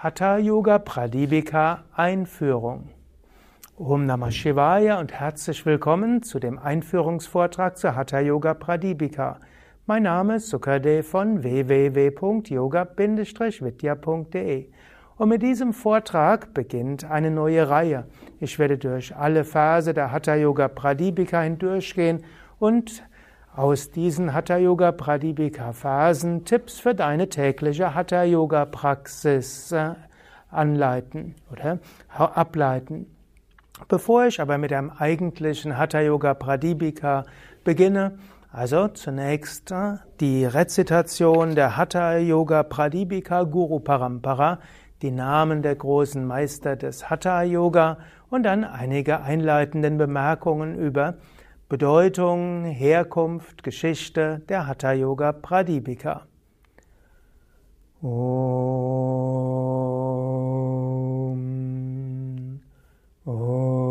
Hatha Yoga Pradipika Einführung. Om Namah Shivaya und herzlich willkommen zu dem Einführungsvortrag zur Hatha Yoga Pradipika. Mein Name ist Sukade von www.yoga-vidya.de. Und mit diesem Vortrag beginnt eine neue Reihe. Ich werde durch alle Verse der Hatha Yoga Pradipika hindurchgehen und aus diesen Hatha Yoga Pradipika Phasen Tipps für deine tägliche Hatha Yoga Praxis äh, anleiten oder ableiten. Bevor ich aber mit dem eigentlichen Hatha Yoga Pradipika beginne, also zunächst äh, die Rezitation der Hatha Yoga Pradipika Guru Parampara, die Namen der großen Meister des Hatha Yoga und dann einige einleitenden Bemerkungen über Bedeutung, Herkunft, Geschichte der Hatha Yoga Pradipika. Om. Om.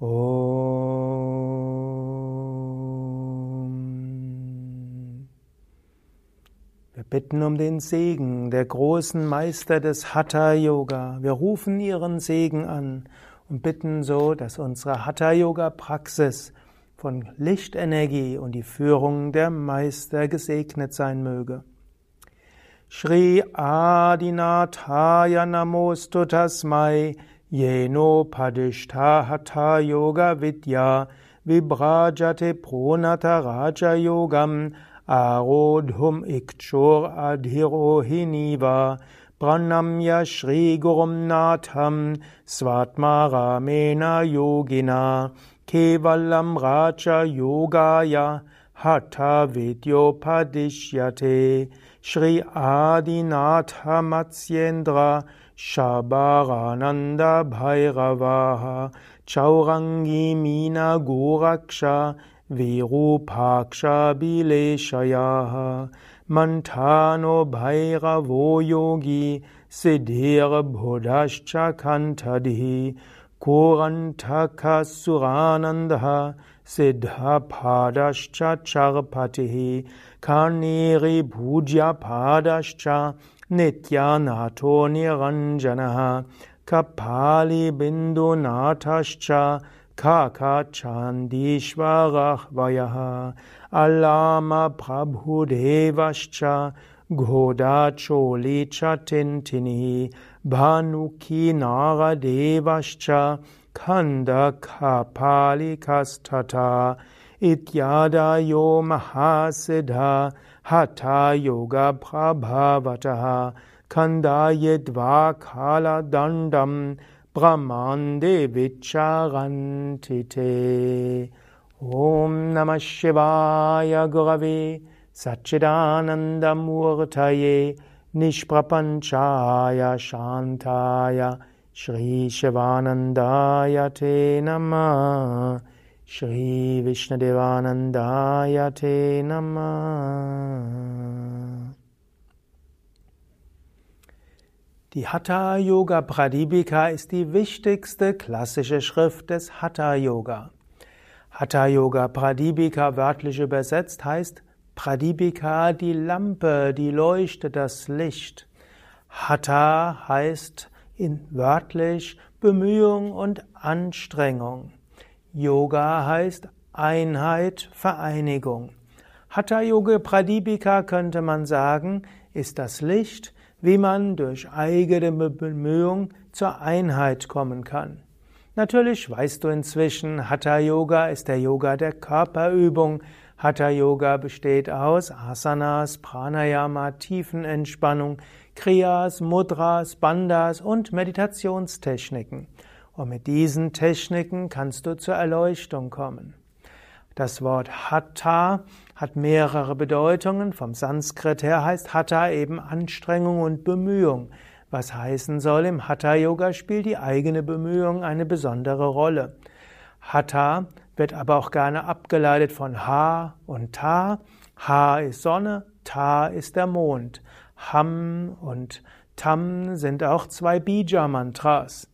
Om. Wir bitten um den Segen der großen Meister des Hatha Yoga. Wir rufen ihren Segen an und bitten so, dass unsere Hatha-Yoga-Praxis von Lichtenergie und die Führung der Meister gesegnet sein möge. Shri Adinathaya Namostu Tasmai Yeno Padishta Hatha Yoga Vidya Vibrajate Pronata Raja Yogam Arodhum Ikchor Adhirohiniva Pranamya Shri Gurum Natham Svatmaramena Yogina Kevalam Raja Yogaya Hatha Vidyopadishyate Shri Adinatha Matsyendra Shabarananda Bhairavaha Chaurangi Mina Goraksha Virupaksha Bileshayaha Mantano Bhairavo Yogi Siddhir Buddhascha Kantadhi Korantaka Suranandha Siddha Padascha Charpatihi Karneri Bhujya Padascha Nitya Niranjanaha. Kapali Bindu Natascha Kaka Chandishvarah Vayaha Alama Prabhudevascha Goda Choli Chatintini Bhanuki Naradevascha Kanda Kapali Kastata Ityada Yo Mahasiddha Hatha Yoga Prabhavataha Kanda Yedva Kala Dandam Brahmande Vicharantite Om Namah Shivaya Gurave Satchidanandamurtaye Nishprapanchaya Shantaya Shri Shivanandaya Te Namah Shri Vishnadevanandaya Te Namah Die Hatha Yoga Pradipika ist die wichtigste klassische Schrift des Hatha Yoga. Hatha Yoga Pradipika wörtlich übersetzt heißt Pradipika die Lampe, die leuchtet das Licht. Hatha heißt in wörtlich Bemühung und Anstrengung. Yoga heißt Einheit, Vereinigung. Hatha Yoga Pradipika könnte man sagen, ist das Licht, wie man durch eigene Bemühung zur Einheit kommen kann. Natürlich weißt du inzwischen, Hatha Yoga ist der Yoga der Körperübung. Hatha Yoga besteht aus Asanas, Pranayama, Tiefenentspannung, Kriyas, Mudras, Bandhas und Meditationstechniken. Und mit diesen Techniken kannst du zur Erleuchtung kommen. Das Wort Hatha hat mehrere Bedeutungen. Vom Sanskrit her heißt Hatha eben Anstrengung und Bemühung. Was heißen soll, im Hatha Yoga spielt die eigene Bemühung eine besondere Rolle. Hatha wird aber auch gerne abgeleitet von Ha und Ta. Ha ist Sonne, Ta ist der Mond. Ham und Tam sind auch zwei Bija-Mantras.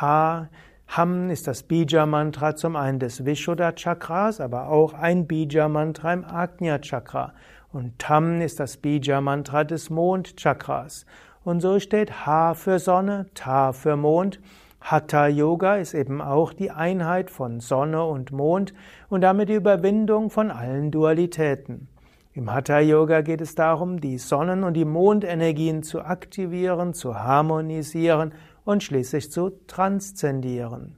Ha, Ham ist das Bija-Mantra zum einen des Vishuddha-Chakras, aber auch ein Bija-Mantra im Ajna-Chakra. Und Tam ist das Bija-Mantra des Mondchakras. Und so steht Ha für Sonne, Ta für Mond. Hatha Yoga ist eben auch die Einheit von Sonne und Mond und damit die Überwindung von allen Dualitäten. Im Hatha Yoga geht es darum, die Sonnen- und die Mondenergien zu aktivieren, zu harmonisieren und schließlich zu transzendieren.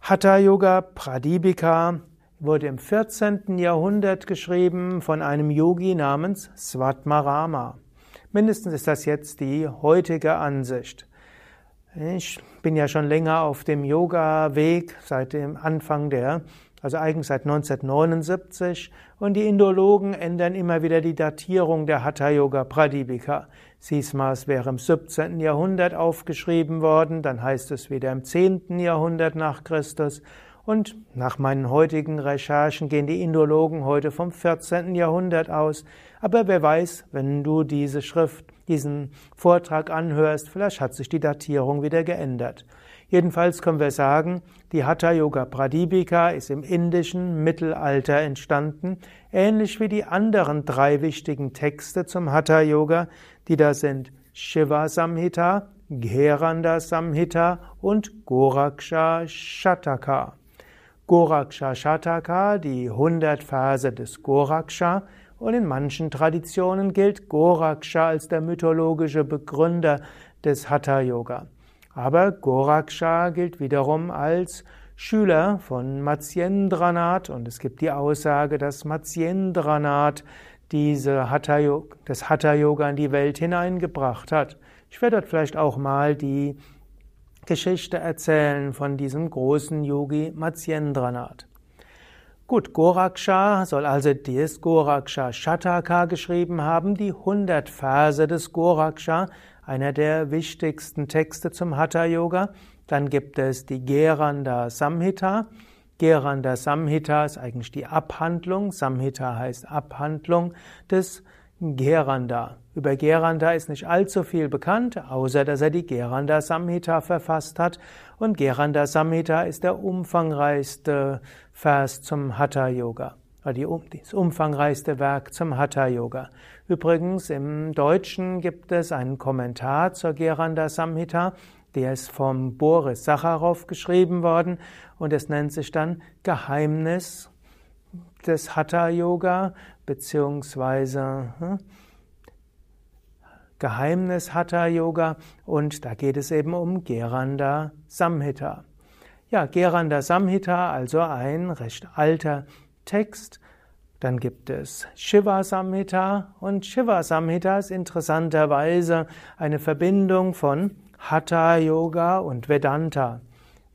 Hatha Yoga Pradipika wurde im 14. Jahrhundert geschrieben von einem Yogi namens Svatmarama. Mindestens ist das jetzt die heutige Ansicht. Ich bin ja schon länger auf dem Yoga-Weg seit dem Anfang der, also eigentlich seit 1979, und die Indologen ändern immer wieder die Datierung der Hatha Yoga Pradipika. Sismas wäre im 17. Jahrhundert aufgeschrieben worden, dann heißt es wieder im 10. Jahrhundert nach Christus und nach meinen heutigen Recherchen gehen die Indologen heute vom 14. Jahrhundert aus. Aber wer weiß, wenn du diese Schrift, diesen Vortrag anhörst, vielleicht hat sich die Datierung wieder geändert. Jedenfalls können wir sagen, die Hatha Yoga Pradipika ist im indischen Mittelalter entstanden, ähnlich wie die anderen drei wichtigen Texte zum Hatha Yoga, die da sind Shiva Samhita, Gheranda Samhita und Goraksha Shataka. Goraksha Shataka, die 100 Verse des Goraksha, und in manchen Traditionen gilt Goraksha als der mythologische Begründer des Hatha Yoga. Aber Goraksha gilt wiederum als Schüler von Matsyendranath und es gibt die Aussage, dass Matsyendranath diese Hatha das Hatha Yoga in die Welt hineingebracht hat. Ich werde dort vielleicht auch mal die Geschichte erzählen von diesem großen Yogi Matsyendranath. Gut, Goraksha soll also dieses Goraksha Shataka geschrieben haben, die 100 Verse des Goraksha, einer der wichtigsten Texte zum Hatha Yoga. Dann gibt es die Geranda Samhita. Geranda Samhita ist eigentlich die Abhandlung. Samhita heißt Abhandlung des Geranda. Über Geranda ist nicht allzu viel bekannt, außer dass er die Geranda Samhita verfasst hat. Und Geranda Samhita ist der umfangreichste Vers zum Hatha Yoga. Das umfangreichste Werk zum Hatha Yoga. Übrigens, im Deutschen gibt es einen Kommentar zur Geranda Samhita, der ist vom Boris Sacharow geschrieben worden und es nennt sich dann Geheimnis des Hatha Yoga beziehungsweise hm, Geheimnis Hatha Yoga und da geht es eben um Geranda Samhita. Ja, Geranda Samhita, also ein recht alter Text. Dann gibt es Shiva Samhita und Shiva Samhita ist interessanterweise eine Verbindung von Hatha Yoga und Vedanta.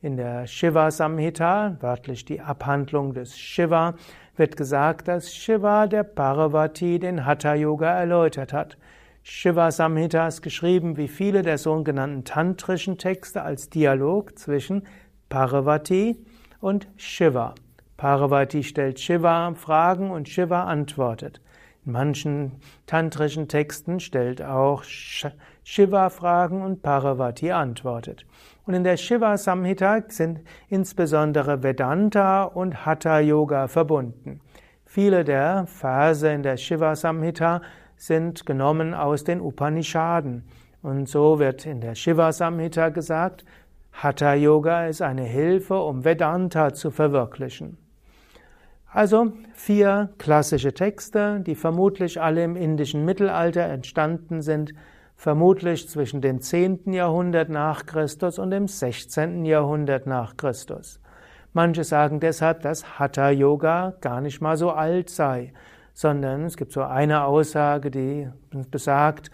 In der Shiva Samhita, wörtlich die Abhandlung des Shiva, wird gesagt, dass Shiva der Parvati den Hatha Yoga erläutert hat. Shiva Samhita ist geschrieben wie viele der sogenannten tantrischen Texte als Dialog zwischen Parvati und Shiva. Parvati stellt Shiva Fragen und Shiva antwortet. In manchen tantrischen Texten stellt auch Shiva Fragen und Parvati antwortet. Und in der Shiva Samhita sind insbesondere Vedanta und Hatha Yoga verbunden. Viele der Verse in der Shiva Samhita sind genommen aus den Upanishaden. Und so wird in der Shiva Samhita gesagt, Hatha Yoga ist eine Hilfe, um Vedanta zu verwirklichen. Also vier klassische Texte, die vermutlich alle im indischen Mittelalter entstanden sind, vermutlich zwischen dem 10. Jahrhundert nach Christus und dem 16. Jahrhundert nach Christus. Manche sagen deshalb, dass Hatha Yoga gar nicht mal so alt sei, sondern es gibt so eine Aussage, die besagt,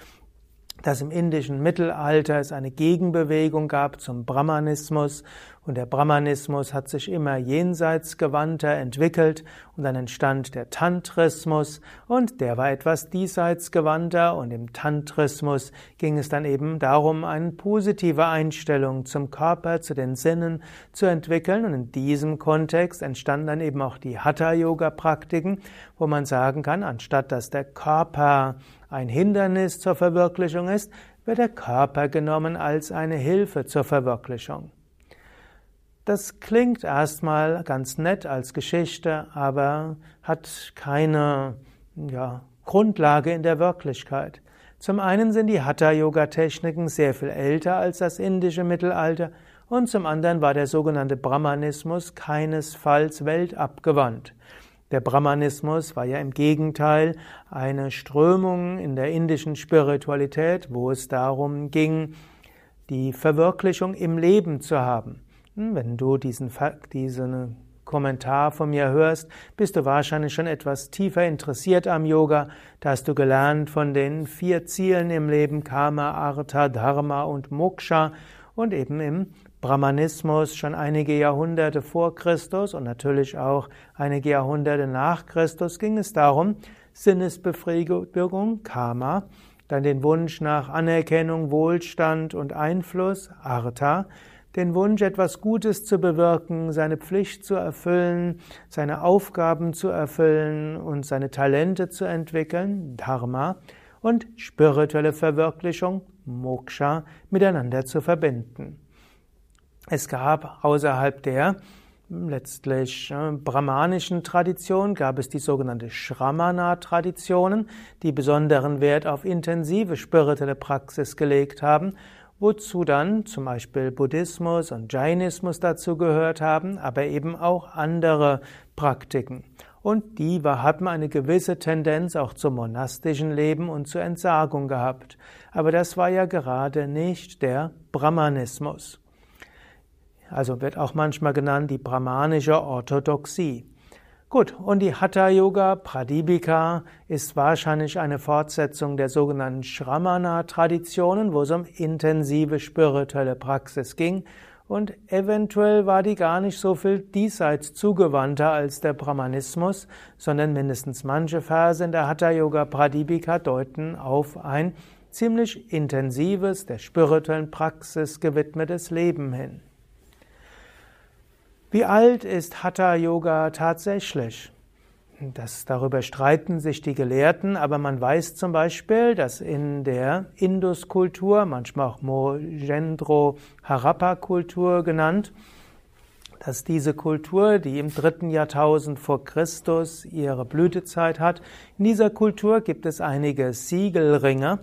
dass im indischen Mittelalter es eine Gegenbewegung gab zum Brahmanismus und der Brahmanismus hat sich immer jenseitsgewandter entwickelt und dann entstand der Tantrismus und der war etwas diesseitsgewandter und im Tantrismus ging es dann eben darum, eine positive Einstellung zum Körper, zu den Sinnen zu entwickeln und in diesem Kontext entstanden dann eben auch die Hatha-Yoga-Praktiken, wo man sagen kann, anstatt dass der Körper ein Hindernis zur Verwirklichung ist, wird der Körper genommen als eine Hilfe zur Verwirklichung. Das klingt erstmal ganz nett als Geschichte, aber hat keine ja, Grundlage in der Wirklichkeit. Zum einen sind die Hatha-Yoga-Techniken sehr viel älter als das indische Mittelalter und zum anderen war der sogenannte Brahmanismus keinesfalls weltabgewandt. Der Brahmanismus war ja im Gegenteil eine Strömung in der indischen Spiritualität, wo es darum ging, die Verwirklichung im Leben zu haben. Wenn du diesen, diesen Kommentar von mir hörst, bist du wahrscheinlich schon etwas tiefer interessiert am Yoga. Da hast du gelernt von den vier Zielen im Leben, Karma, Artha, Dharma und Moksha und eben im Brahmanismus schon einige Jahrhunderte vor Christus und natürlich auch einige Jahrhunderte nach Christus ging es darum, Sinnesbefriedigung, Karma, dann den Wunsch nach Anerkennung, Wohlstand und Einfluss, Artha, den Wunsch, etwas Gutes zu bewirken, seine Pflicht zu erfüllen, seine Aufgaben zu erfüllen und seine Talente zu entwickeln, Dharma, und spirituelle Verwirklichung, Moksha, miteinander zu verbinden. Es gab außerhalb der letztlich äh, brahmanischen Tradition gab es die sogenannte Shramana-Traditionen, die besonderen Wert auf intensive spirituelle Praxis gelegt haben wozu dann zum Beispiel Buddhismus und Jainismus dazu gehört haben, aber eben auch andere Praktiken. Und die haben eine gewisse Tendenz auch zum monastischen Leben und zur Entsagung gehabt. Aber das war ja gerade nicht der Brahmanismus. Also wird auch manchmal genannt die brahmanische Orthodoxie. Gut, und die Hatha Yoga Pradipika ist wahrscheinlich eine Fortsetzung der sogenannten Shramana-Traditionen, wo es um intensive spirituelle Praxis ging. Und eventuell war die gar nicht so viel diesseits zugewandter als der Brahmanismus, sondern mindestens manche Verse in der Hatha Yoga Pradipika deuten auf ein ziemlich intensives, der spirituellen Praxis gewidmetes Leben hin. Wie alt ist Hatha Yoga tatsächlich? Das, darüber streiten sich die Gelehrten, aber man weiß zum Beispiel, dass in der Indus-Kultur, manchmal auch Mohenjo-Harappa-Kultur genannt, dass diese Kultur, die im dritten Jahrtausend vor Christus ihre Blütezeit hat, in dieser Kultur gibt es einige Siegelringe,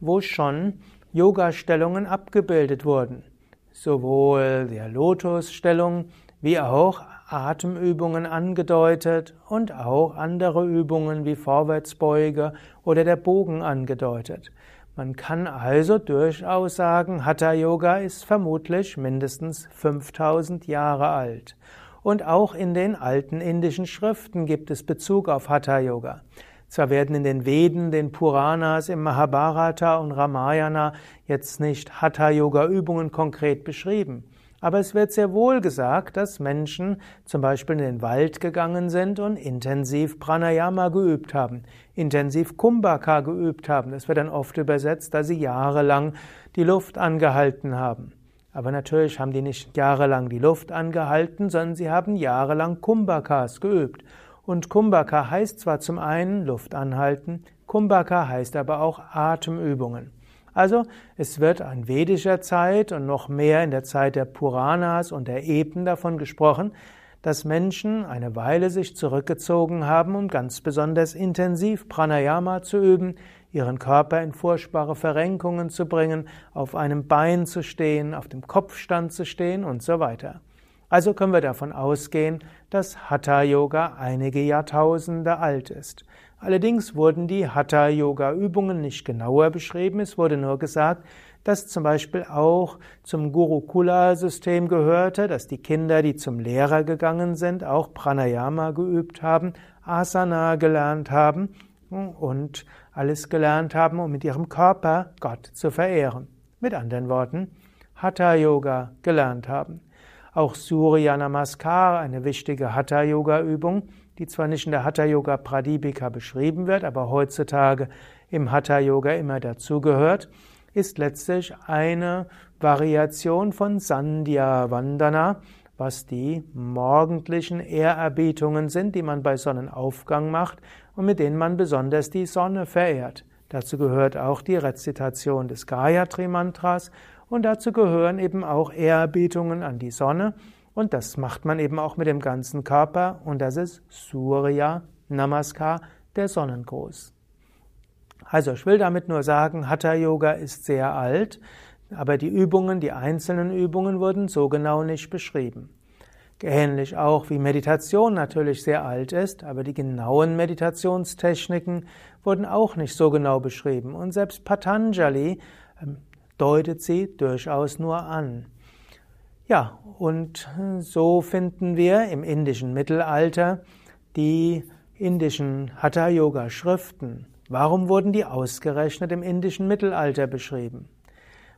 wo schon Yoga-Stellungen abgebildet wurden. Sowohl der Lotusstellung wie auch Atemübungen angedeutet und auch andere Übungen wie Vorwärtsbeuge oder der Bogen angedeutet. Man kann also durchaus sagen, Hatha Yoga ist vermutlich mindestens 5000 Jahre alt. Und auch in den alten indischen Schriften gibt es Bezug auf Hatha Yoga. Zwar werden in den Veden, den Puranas, im Mahabharata und Ramayana jetzt nicht Hatha Yoga Übungen konkret beschrieben. Aber es wird sehr wohl gesagt, dass Menschen zum Beispiel in den Wald gegangen sind und intensiv Pranayama geübt haben, intensiv Kumbhaka geübt haben. Das wird dann oft übersetzt, dass sie jahrelang die Luft angehalten haben. Aber natürlich haben die nicht jahrelang die Luft angehalten, sondern sie haben jahrelang Kumbhakas geübt. Und Kumbhaka heißt zwar zum einen Luft anhalten, Kumbhaka heißt aber auch Atemübungen. Also es wird in vedischer Zeit und noch mehr in der Zeit der Puranas und der Epen davon gesprochen, dass Menschen eine Weile sich zurückgezogen haben, um ganz besonders intensiv Pranayama zu üben, ihren Körper in furchtbare Verrenkungen zu bringen, auf einem Bein zu stehen, auf dem Kopfstand zu stehen und so weiter. Also können wir davon ausgehen, dass Hatha Yoga einige Jahrtausende alt ist. Allerdings wurden die Hatha-Yoga-Übungen nicht genauer beschrieben. Es wurde nur gesagt, dass zum Beispiel auch zum Gurukula-System gehörte, dass die Kinder, die zum Lehrer gegangen sind, auch Pranayama geübt haben, Asana gelernt haben und alles gelernt haben, um mit ihrem Körper Gott zu verehren. Mit anderen Worten, Hatha-Yoga gelernt haben. Auch Surya Namaskar, eine wichtige Hatha-Yoga-Übung, die zwar nicht in der Hatha Yoga Pradipika beschrieben wird, aber heutzutage im Hatha Yoga immer dazugehört, ist letztlich eine Variation von Sandhya Vandana, was die morgendlichen Ehrerbietungen sind, die man bei Sonnenaufgang macht und mit denen man besonders die Sonne verehrt. Dazu gehört auch die Rezitation des Gayatri Mantras und dazu gehören eben auch Ehrerbietungen an die Sonne und das macht man eben auch mit dem ganzen Körper und das ist Surya Namaskar, der Sonnengruß. Also ich will damit nur sagen, Hatha Yoga ist sehr alt, aber die Übungen, die einzelnen Übungen wurden so genau nicht beschrieben. Ähnlich auch wie Meditation natürlich sehr alt ist, aber die genauen Meditationstechniken wurden auch nicht so genau beschrieben. Und selbst Patanjali ähm, deutet sie durchaus nur an. Ja, und so finden wir im indischen Mittelalter die indischen Hatha-Yoga-Schriften. Warum wurden die ausgerechnet im indischen Mittelalter beschrieben?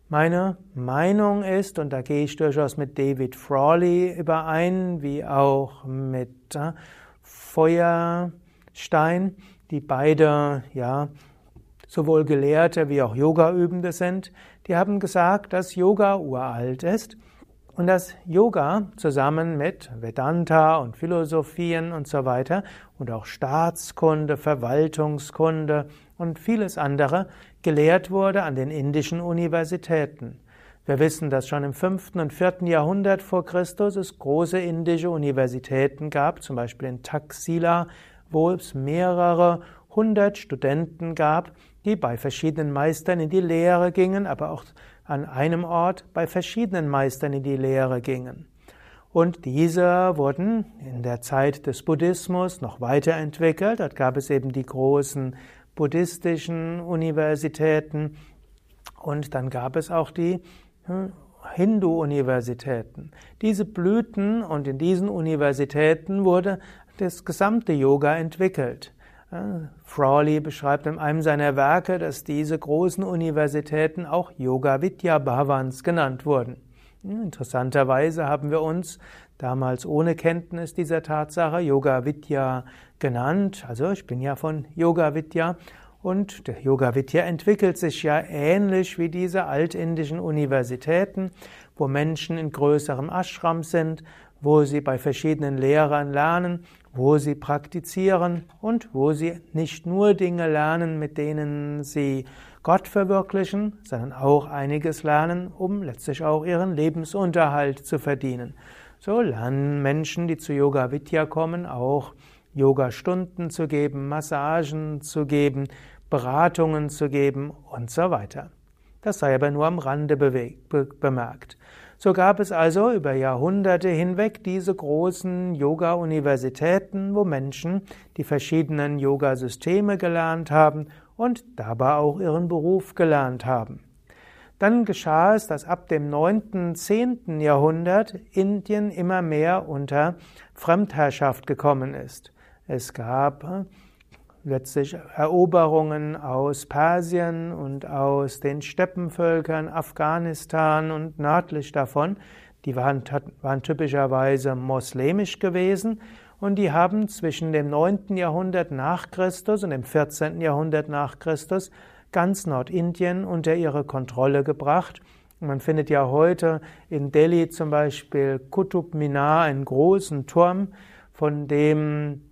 Meine Meinung ist, und da gehe ich durchaus mit David Frawley überein, wie auch mit äh, Feuerstein, die beide ja sowohl Gelehrte wie auch Yoga-Übende sind, die haben gesagt, dass Yoga uralt ist und dass Yoga zusammen mit Vedanta und Philosophien und so weiter und auch Staatskunde, Verwaltungskunde und vieles andere gelehrt wurde an den indischen Universitäten. Wir wissen, dass schon im 5. und 4. Jahrhundert vor Christus es große indische Universitäten gab, zum Beispiel in Taxila, wo es mehrere hundert Studenten gab, die bei verschiedenen Meistern in die Lehre gingen, aber auch an einem Ort bei verschiedenen Meistern in die Lehre gingen. Und diese wurden in der Zeit des Buddhismus noch weiterentwickelt. Dort gab es eben die großen buddhistischen Universitäten und dann gab es auch die hm, Hindu-Universitäten. Diese blühten und in diesen Universitäten wurde das gesamte Yoga entwickelt. Frawley beschreibt in einem seiner Werke, dass diese großen Universitäten auch Yoga Vidya Bhavans genannt wurden. Interessanterweise haben wir uns damals ohne Kenntnis dieser Tatsache Yoga Vidya genannt. Also ich bin ja von Yoga Vidya und der Yoga Vidya entwickelt sich ja ähnlich wie diese altindischen Universitäten, wo Menschen in größerem Ashram sind, wo sie bei verschiedenen Lehrern lernen, wo sie praktizieren und wo sie nicht nur Dinge lernen, mit denen sie Gott verwirklichen, sondern auch einiges lernen, um letztlich auch ihren Lebensunterhalt zu verdienen. So lernen Menschen, die zu Yoga Vidya kommen, auch Yoga-Stunden zu geben, Massagen zu geben, Beratungen zu geben und so weiter. Das sei aber nur am Rande bemerkt. So gab es also über Jahrhunderte hinweg diese großen Yoga-Universitäten, wo Menschen die verschiedenen Yoga-Systeme gelernt haben und dabei auch ihren Beruf gelernt haben. Dann geschah es, dass ab dem 9., 10. Jahrhundert Indien immer mehr unter Fremdherrschaft gekommen ist. Es gab letztlich Eroberungen aus Persien und aus den Steppenvölkern Afghanistan und nördlich davon, die waren, waren typischerweise moslemisch gewesen und die haben zwischen dem 9. Jahrhundert nach Christus und dem 14. Jahrhundert nach Christus ganz Nordindien unter ihre Kontrolle gebracht. Man findet ja heute in Delhi zum Beispiel Qutub Minar, einen großen Turm, von dem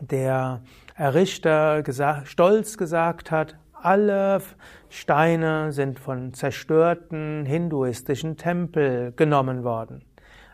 der Errichter gesagt, stolz gesagt hat, alle Steine sind von zerstörten hinduistischen Tempel genommen worden.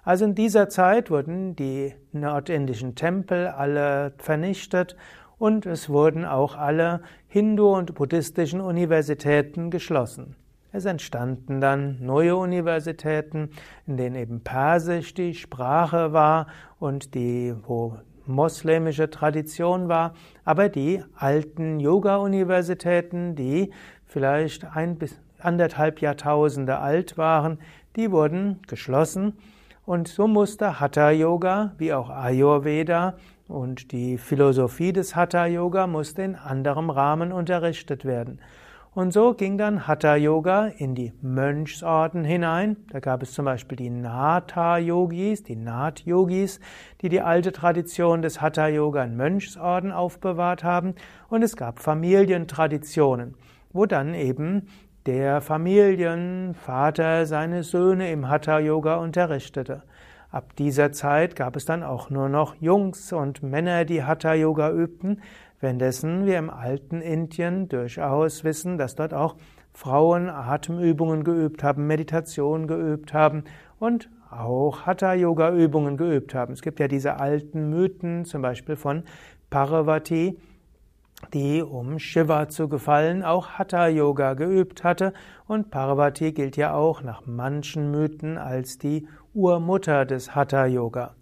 Also in dieser Zeit wurden die nordindischen Tempel alle vernichtet und es wurden auch alle Hindu- und buddhistischen Universitäten geschlossen. Es entstanden dann neue Universitäten, in denen eben Persisch die Sprache war und die, wo moslemische Tradition war, aber die alten Yoga-Universitäten, die vielleicht ein bis anderthalb Jahrtausende alt waren, die wurden geschlossen und so musste Hatha Yoga wie auch Ayurveda und die Philosophie des Hatha Yoga musste in anderem Rahmen unterrichtet werden. Und so ging dann Hatha Yoga in die Mönchsorden hinein. Da gab es zum Beispiel die Natha Yogis, die Nath Yogis, die die alte Tradition des Hatha Yoga in Mönchsorden aufbewahrt haben. Und es gab Familientraditionen, wo dann eben der Familienvater seine Söhne im Hatha Yoga unterrichtete. Ab dieser Zeit gab es dann auch nur noch Jungs und Männer, die Hatha Yoga übten, Währenddessen wir im alten Indien durchaus wissen, dass dort auch Frauen Atemübungen geübt haben, Meditation geübt haben und auch Hatha-Yoga-Übungen geübt haben. Es gibt ja diese alten Mythen, zum Beispiel von Parvati, die, um Shiva zu gefallen, auch Hatha Yoga geübt hatte und Parvati gilt ja auch nach manchen Mythen als die Urmutter des Hatha Yoga.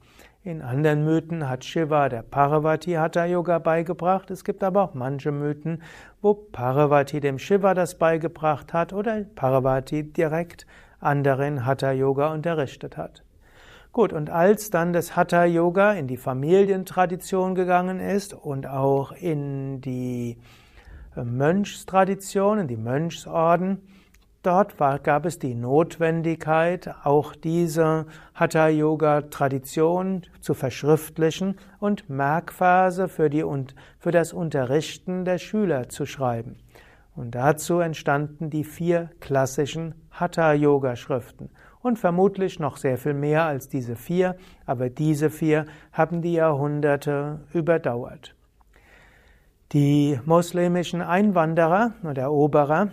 In anderen Mythen hat Shiva der Parvati Hatha Yoga beigebracht. Es gibt aber auch manche Mythen, wo Parvati dem Shiva das beigebracht hat oder Parvati direkt anderen Hatha Yoga unterrichtet hat. Gut, und als dann das Hatha Yoga in die Familientradition gegangen ist und auch in die äh, Mönchstradition, in die Mönchsorden, dort war, gab es die Notwendigkeit, auch diese Hatha Yoga Tradition zu verschriftlichen und Merkphase für, die, für das Unterrichten der Schüler zu schreiben. Und dazu entstanden die vier klassischen Hatha Yoga Schriften und vermutlich noch sehr viel mehr als diese vier, aber diese vier haben die Jahrhunderte überdauert. Die muslimischen Einwanderer oder Eroberer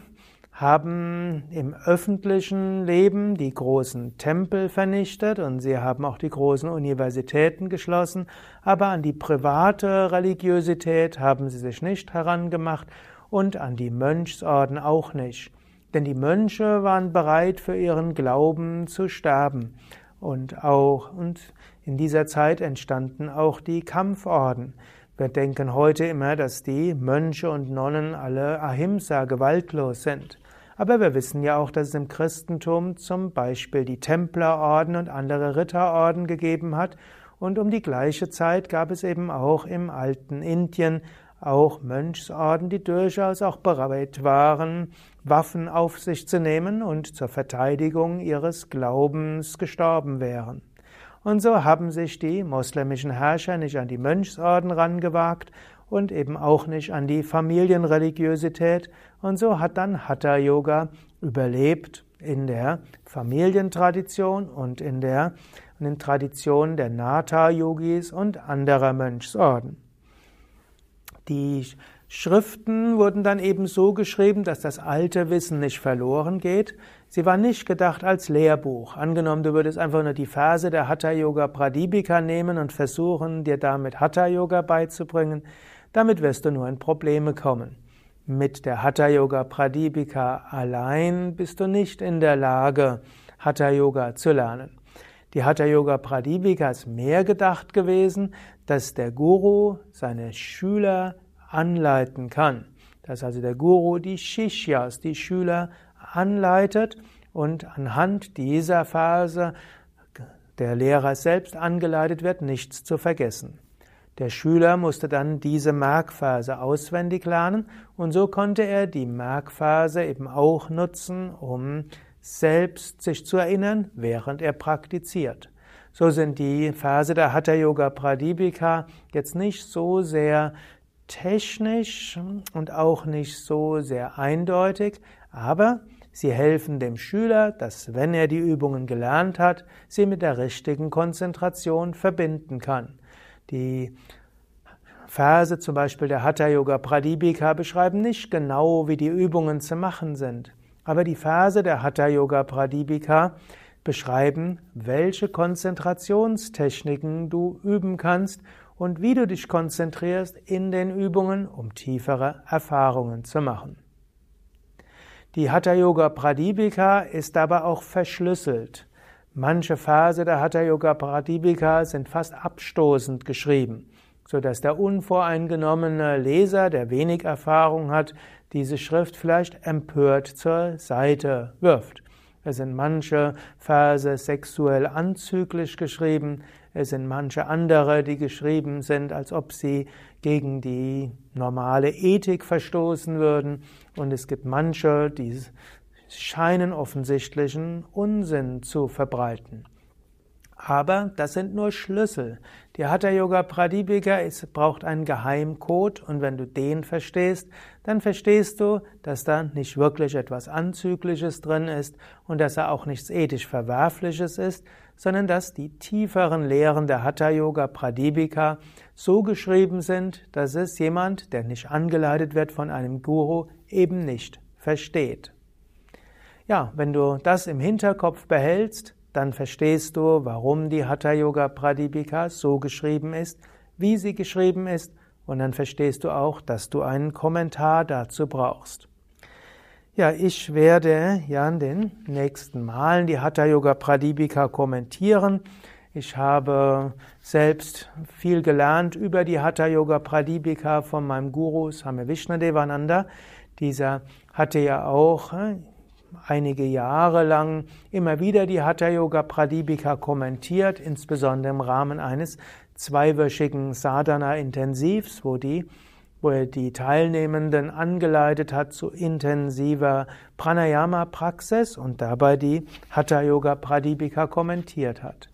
haben im öffentlichen Leben die großen Tempel vernichtet und sie haben auch die großen Universitäten geschlossen, aber an die private Religiosität haben sie sich nicht herangemacht und an die Mönchsorden auch nicht. Denn die Mönche waren bereit, für ihren Glauben zu sterben. Und auch, und in dieser Zeit entstanden auch die Kampforden. Wir denken heute immer, dass die Mönche und Nonnen alle Ahimsa gewaltlos sind. Aber wir wissen ja auch, dass es im Christentum zum Beispiel die Templerorden und andere Ritterorden gegeben hat. Und um die gleiche Zeit gab es eben auch im alten Indien auch Mönchsorden, die durchaus auch bereit waren, Waffen auf sich zu nehmen und zur Verteidigung ihres Glaubens gestorben wären. Und so haben sich die moslemischen Herrscher nicht an die Mönchsorden rangewagt und eben auch nicht an die Familienreligiosität. Und so hat dann Hatha Yoga überlebt in der Familientradition und in der in den Traditionen der Natha-Yogis und anderer Mönchsorden. Die Schriften wurden dann eben so geschrieben, dass das alte Wissen nicht verloren geht. Sie waren nicht gedacht als Lehrbuch. Angenommen, du würdest einfach nur die Verse der Hatha Yoga Pradipika nehmen und versuchen, dir damit Hatha Yoga beizubringen, damit wirst du nur in Probleme kommen. Mit der Hatha Yoga Pradipika allein bist du nicht in der Lage, Hatha Yoga zu lernen. Die Hatha Yoga Pradipika ist mehr gedacht gewesen, dass der Guru seine Schüler anleiten kann. Dass also der Guru die Shishyas, die Schüler anleitet und anhand dieser Phase der Lehrer selbst angeleitet wird, nichts zu vergessen. Der Schüler musste dann diese Merkphase auswendig lernen und so konnte er die Merkphase eben auch nutzen, um selbst sich zu erinnern, während er praktiziert. So sind die Verse der Hatha Yoga Pradipika jetzt nicht so sehr technisch und auch nicht so sehr eindeutig, aber sie helfen dem Schüler, dass wenn er die Übungen gelernt hat, sie mit der richtigen Konzentration verbinden kann. Die Verse zum Beispiel der Hatha Yoga Pradipika beschreiben nicht genau, wie die Übungen zu machen sind. Aber die Verse der Hatha Yoga Pradipika beschreiben, welche Konzentrationstechniken du üben kannst und wie du dich konzentrierst in den Übungen, um tiefere Erfahrungen zu machen. Die Hatha Yoga Pradipika ist aber auch verschlüsselt. Manche Verse der Hatha Yoga Pradipika sind fast abstoßend geschrieben, so dass der unvoreingenommene Leser, der wenig Erfahrung hat, diese Schrift vielleicht empört zur Seite wirft. Es sind manche Verse sexuell anzüglich geschrieben, es sind manche andere, die geschrieben sind, als ob sie gegen die normale Ethik verstoßen würden, und es gibt manche, die scheinen offensichtlichen Unsinn zu verbreiten. Aber das sind nur Schlüssel. Die Hatha Yoga Pradipika braucht einen Geheimcode und wenn du den verstehst, dann verstehst du, dass da nicht wirklich etwas Anzügliches drin ist und dass er auch nichts ethisch Verwerfliches ist, sondern dass die tieferen Lehren der Hatha Yoga Pradipika so geschrieben sind, dass es jemand, der nicht angeleitet wird von einem Guru, eben nicht versteht. Ja, wenn du das im Hinterkopf behältst, dann verstehst du, warum die Hatha Yoga Pradipika so geschrieben ist, wie sie geschrieben ist und dann verstehst du auch, dass du einen Kommentar dazu brauchst. Ja, ich werde ja in den nächsten Malen die Hatha Yoga Pradipika kommentieren. Ich habe selbst viel gelernt über die Hatha Yoga Pradipika von meinem Guru Swami Vishnadevananda. Dieser hatte ja auch einige Jahre lang immer wieder die Hatha Yoga Pradipika kommentiert, insbesondere im Rahmen eines zweiwöchigen Sadhana Intensivs, wo die wo er die Teilnehmenden angeleitet hat zu intensiver Pranayama-Praxis und dabei die Hatha Yoga Pradipika kommentiert hat.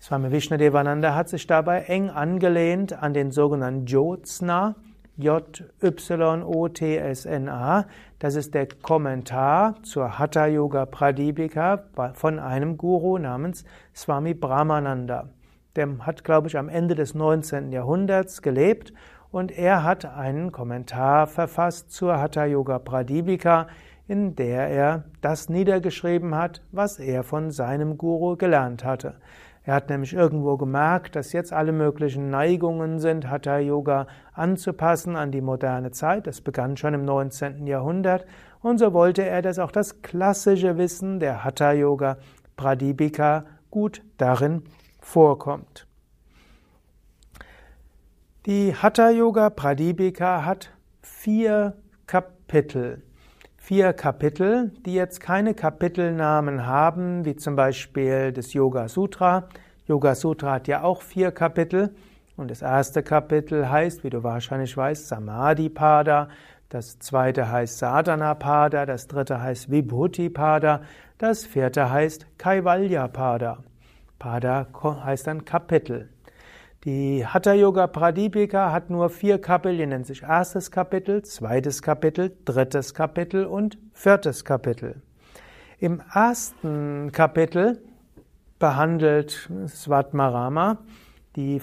Swami Vishnadevananda hat sich dabei eng angelehnt an den sogenannten Jyotsna, J-Y-O-T-S-N-A. Das ist der Kommentar zur Hatha Yoga Pradipika von einem Guru namens Swami Brahmananda. Der hat, glaube ich, am Ende des 19. Jahrhunderts gelebt und er hat einen Kommentar verfasst zur Hatha Yoga Pradipika, in der er das niedergeschrieben hat, was er von seinem Guru gelernt hatte. Er hat nämlich irgendwo gemerkt, dass jetzt alle möglichen Neigungen sind, Hatha Yoga anzupassen an die moderne Zeit. Das begann schon im 19. Jahrhundert. Und so wollte er, dass auch das klassische Wissen der Hatha Yoga Pradipika gut darin vorkommt. Die Hatha Yoga Pradipika hat vier Kapitel. Vier Kapitel, die jetzt keine Kapitelnamen haben, wie zum Beispiel das Yoga Sutra. Yoga Sutra hat ja auch vier Kapitel. Und das erste Kapitel heißt, wie du wahrscheinlich weißt, Samadhi Pada. Das zweite heißt Sadhana Pada. Das dritte heißt Vibhuti Pada. Das vierte heißt Kaivalya Pada. Pada heißt dann Kapitel. Die Hatha Yoga Pradipika hat nur vier Kapitel, die nennt sich erstes Kapitel, zweites Kapitel, drittes Kapitel und viertes Kapitel. Im ersten Kapitel behandelt Svatmarama die,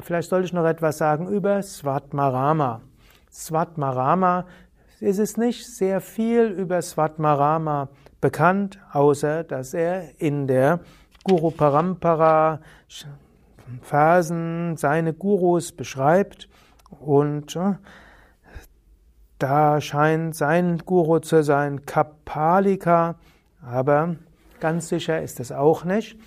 vielleicht sollte ich noch etwas sagen über Svatmarama. Svatmarama, es ist nicht sehr viel über Svatmarama bekannt, außer dass er in der Guru Parampara Versen seine Gurus beschreibt und äh, da scheint sein Guru zu sein Kapalika, aber ganz sicher ist es auch nicht.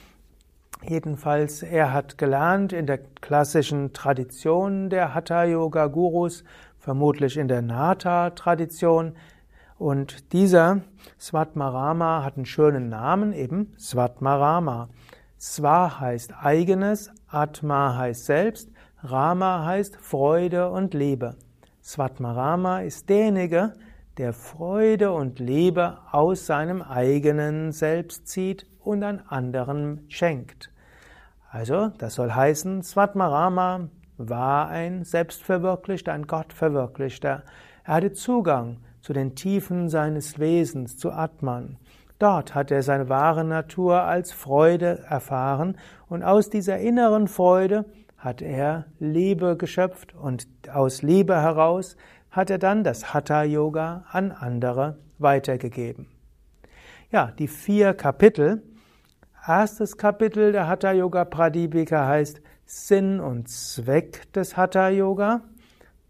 Jedenfalls, er hat gelernt in der klassischen Tradition der Hatha-Yoga-Gurus, vermutlich in der Nata-Tradition. Und dieser Svatmarama hat einen schönen Namen, eben Svatmarama. Sva heißt eigenes, Atma heißt selbst, Rama heißt Freude und Liebe. Svatmarama ist derjenige, der Freude und Liebe aus seinem eigenen Selbst zieht und an anderen schenkt. Also, das soll heißen, Svatmarama war ein Selbstverwirklichter, ein Gottverwirklichter. Er hatte Zugang zu den Tiefen seines Wesens, zu Atman. Dort hat er seine wahre Natur als Freude erfahren und aus dieser inneren Freude hat er Liebe geschöpft und aus Liebe heraus hat er dann das Hatha Yoga an andere weitergegeben. Ja, die vier Kapitel. Erstes Kapitel der Hatha Yoga Pradipika heißt Sinn und Zweck des Hatha Yoga.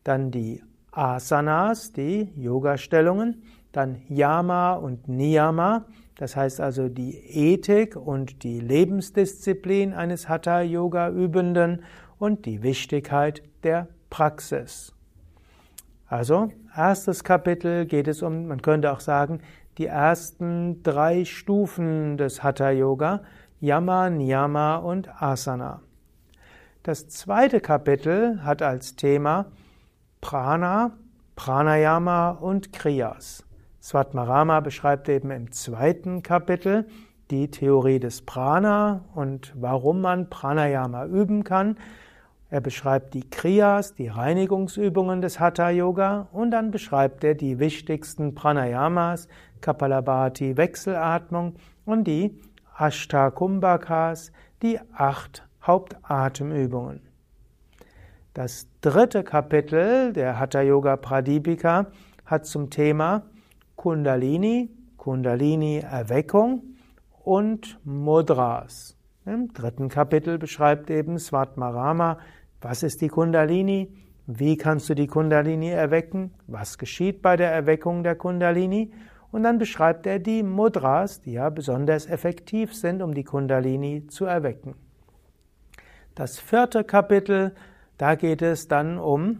Dann die Asanas, die Yoga-Stellungen. Dann Yama und Niyama, das heißt also die Ethik und die Lebensdisziplin eines Hatha-Yoga-Übenden und die Wichtigkeit der Praxis. Also, erstes Kapitel geht es um, man könnte auch sagen, die ersten drei Stufen des Hatha-Yoga, Yama, Niyama und Asana. Das zweite Kapitel hat als Thema Prana, Pranayama und Kriyas. Svatmarama beschreibt eben im zweiten Kapitel die Theorie des Prana und warum man Pranayama üben kann. Er beschreibt die Kriyas, die Reinigungsübungen des Hatha Yoga und dann beschreibt er die wichtigsten Pranayamas, Kapalabhati Wechselatmung und die Ashtakumbhakas, die acht Hauptatemübungen. Das dritte Kapitel der Hatha Yoga Pradipika hat zum Thema Kundalini, Kundalini-Erweckung und Mudras. Im dritten Kapitel beschreibt eben Svatmarama, was ist die Kundalini, wie kannst du die Kundalini erwecken, was geschieht bei der Erweckung der Kundalini und dann beschreibt er die Mudras, die ja besonders effektiv sind, um die Kundalini zu erwecken. Das vierte Kapitel, da geht es dann um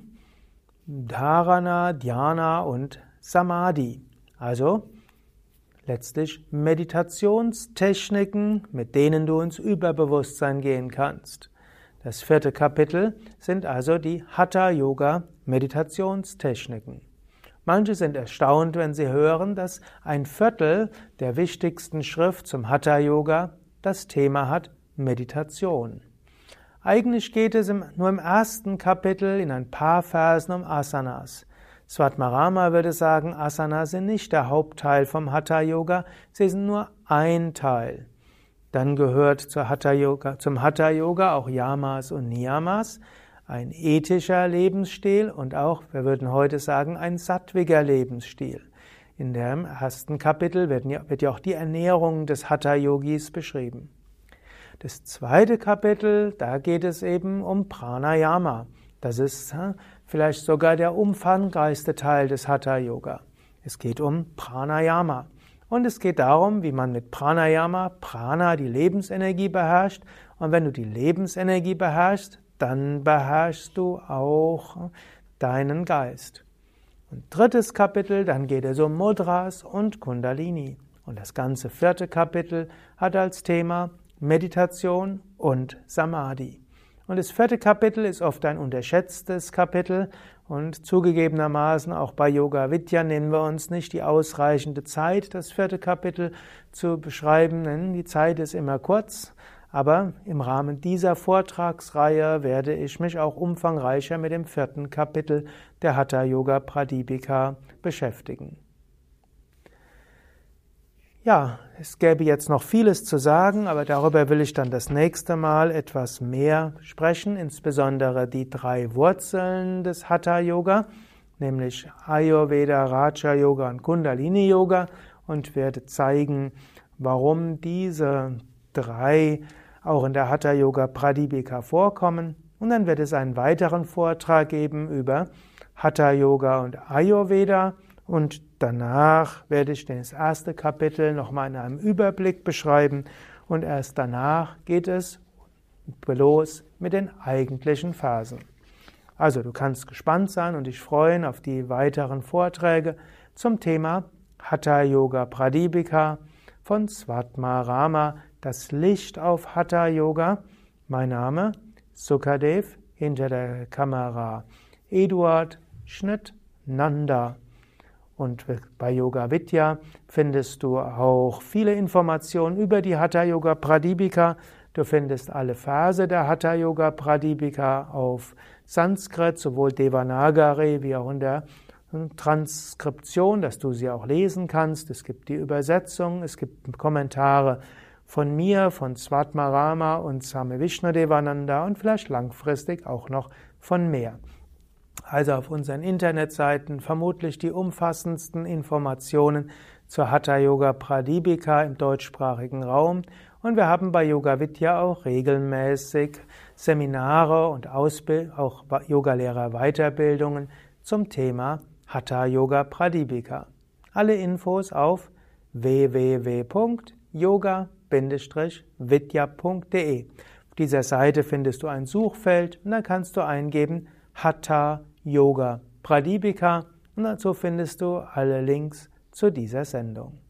Dharana, Dhyana und Samadhi. Also letztlich Meditationstechniken, mit denen du ins Überbewusstsein gehen kannst. Das vierte Kapitel sind also die Hatha Yoga Meditationstechniken. Manche sind erstaunt, wenn sie hören, dass ein Viertel der wichtigsten Schrift zum Hatha Yoga das Thema hat Meditation. Eigentlich geht es nur im ersten Kapitel in ein paar Versen um Asanas. Svatmarama würde sagen, Asanas sind nicht der Hauptteil vom Hatha Yoga, sie sind nur ein Teil. Dann gehört zur Hatha -Yoga, zum Hatha Yoga auch Yamas und Niyamas, ein ethischer Lebensstil und auch, wir würden heute sagen, ein sattwiger Lebensstil. In dem ersten Kapitel wird ja auch die Ernährung des Hatha Yogis beschrieben. Das zweite Kapitel, da geht es eben um Pranayama. Das ist vielleicht sogar der umfangreichste Teil des Hatha Yoga. Es geht um Pranayama. Und es geht darum, wie man mit Pranayama, Prana, die Lebensenergie beherrscht. Und wenn du die Lebensenergie beherrschst, dann beherrschst du auch deinen Geist. Und drittes Kapitel, dann geht es um Mudras und Kundalini. Und das ganze vierte Kapitel hat als Thema Meditation und Samadhi. Und das vierte Kapitel ist oft ein unterschätztes Kapitel und zugegebenermaßen auch bei Yoga Vidya nehmen wir uns nicht die ausreichende Zeit, das vierte Kapitel zu beschreiben, denn die Zeit ist immer kurz. Aber im Rahmen dieser Vortragsreihe werde ich mich auch umfangreicher mit dem vierten Kapitel der Hatha Yoga Pradipika beschäftigen. Ja, es gäbe jetzt noch vieles zu sagen, aber darüber will ich dann das nächste Mal etwas mehr sprechen, insbesondere die drei Wurzeln des Hatha Yoga, nämlich Ayurveda, Raja Yoga und Kundalini Yoga und werde zeigen, warum diese drei auch in der Hatha Yoga Pradipika vorkommen. Und dann wird es einen weiteren Vortrag geben über Hatha Yoga und Ayurveda und danach werde ich das erste Kapitel nochmal in einem Überblick beschreiben und erst danach geht es los mit den eigentlichen Phasen. Also du kannst gespannt sein und dich freuen auf die weiteren Vorträge zum Thema Hatha Yoga Pradipika von Svatmarama, das Licht auf Hatha Yoga. Mein Name Sukadev, hinter der Kamera Eduard Schnitt Nanda. Und bei Yoga Vidya findest du auch viele Informationen über die Hatha Yoga Pradipika. Du findest alle Verse der Hatha Yoga Pradipika auf Sanskrit, sowohl Devanagari wie auch in der Transkription, dass du sie auch lesen kannst. Es gibt die Übersetzung, es gibt Kommentare von mir, von Svatmarama und Same Vishnadevananda und vielleicht langfristig auch noch von mehr also auf unseren Internetseiten vermutlich die umfassendsten Informationen zur Hatha Yoga Pradipika im deutschsprachigen Raum. Und wir haben bei Yoga Vidya auch regelmäßig Seminare und Ausbild auch Yogalehrer Weiterbildungen zum Thema Hatha Yoga Pradipika. Alle Infos auf www.yoga-vidya.de. Auf dieser Seite findest du ein Suchfeld und dann kannst du eingeben Hatha Yoga Pradipika und dazu findest du alle Links zu dieser Sendung.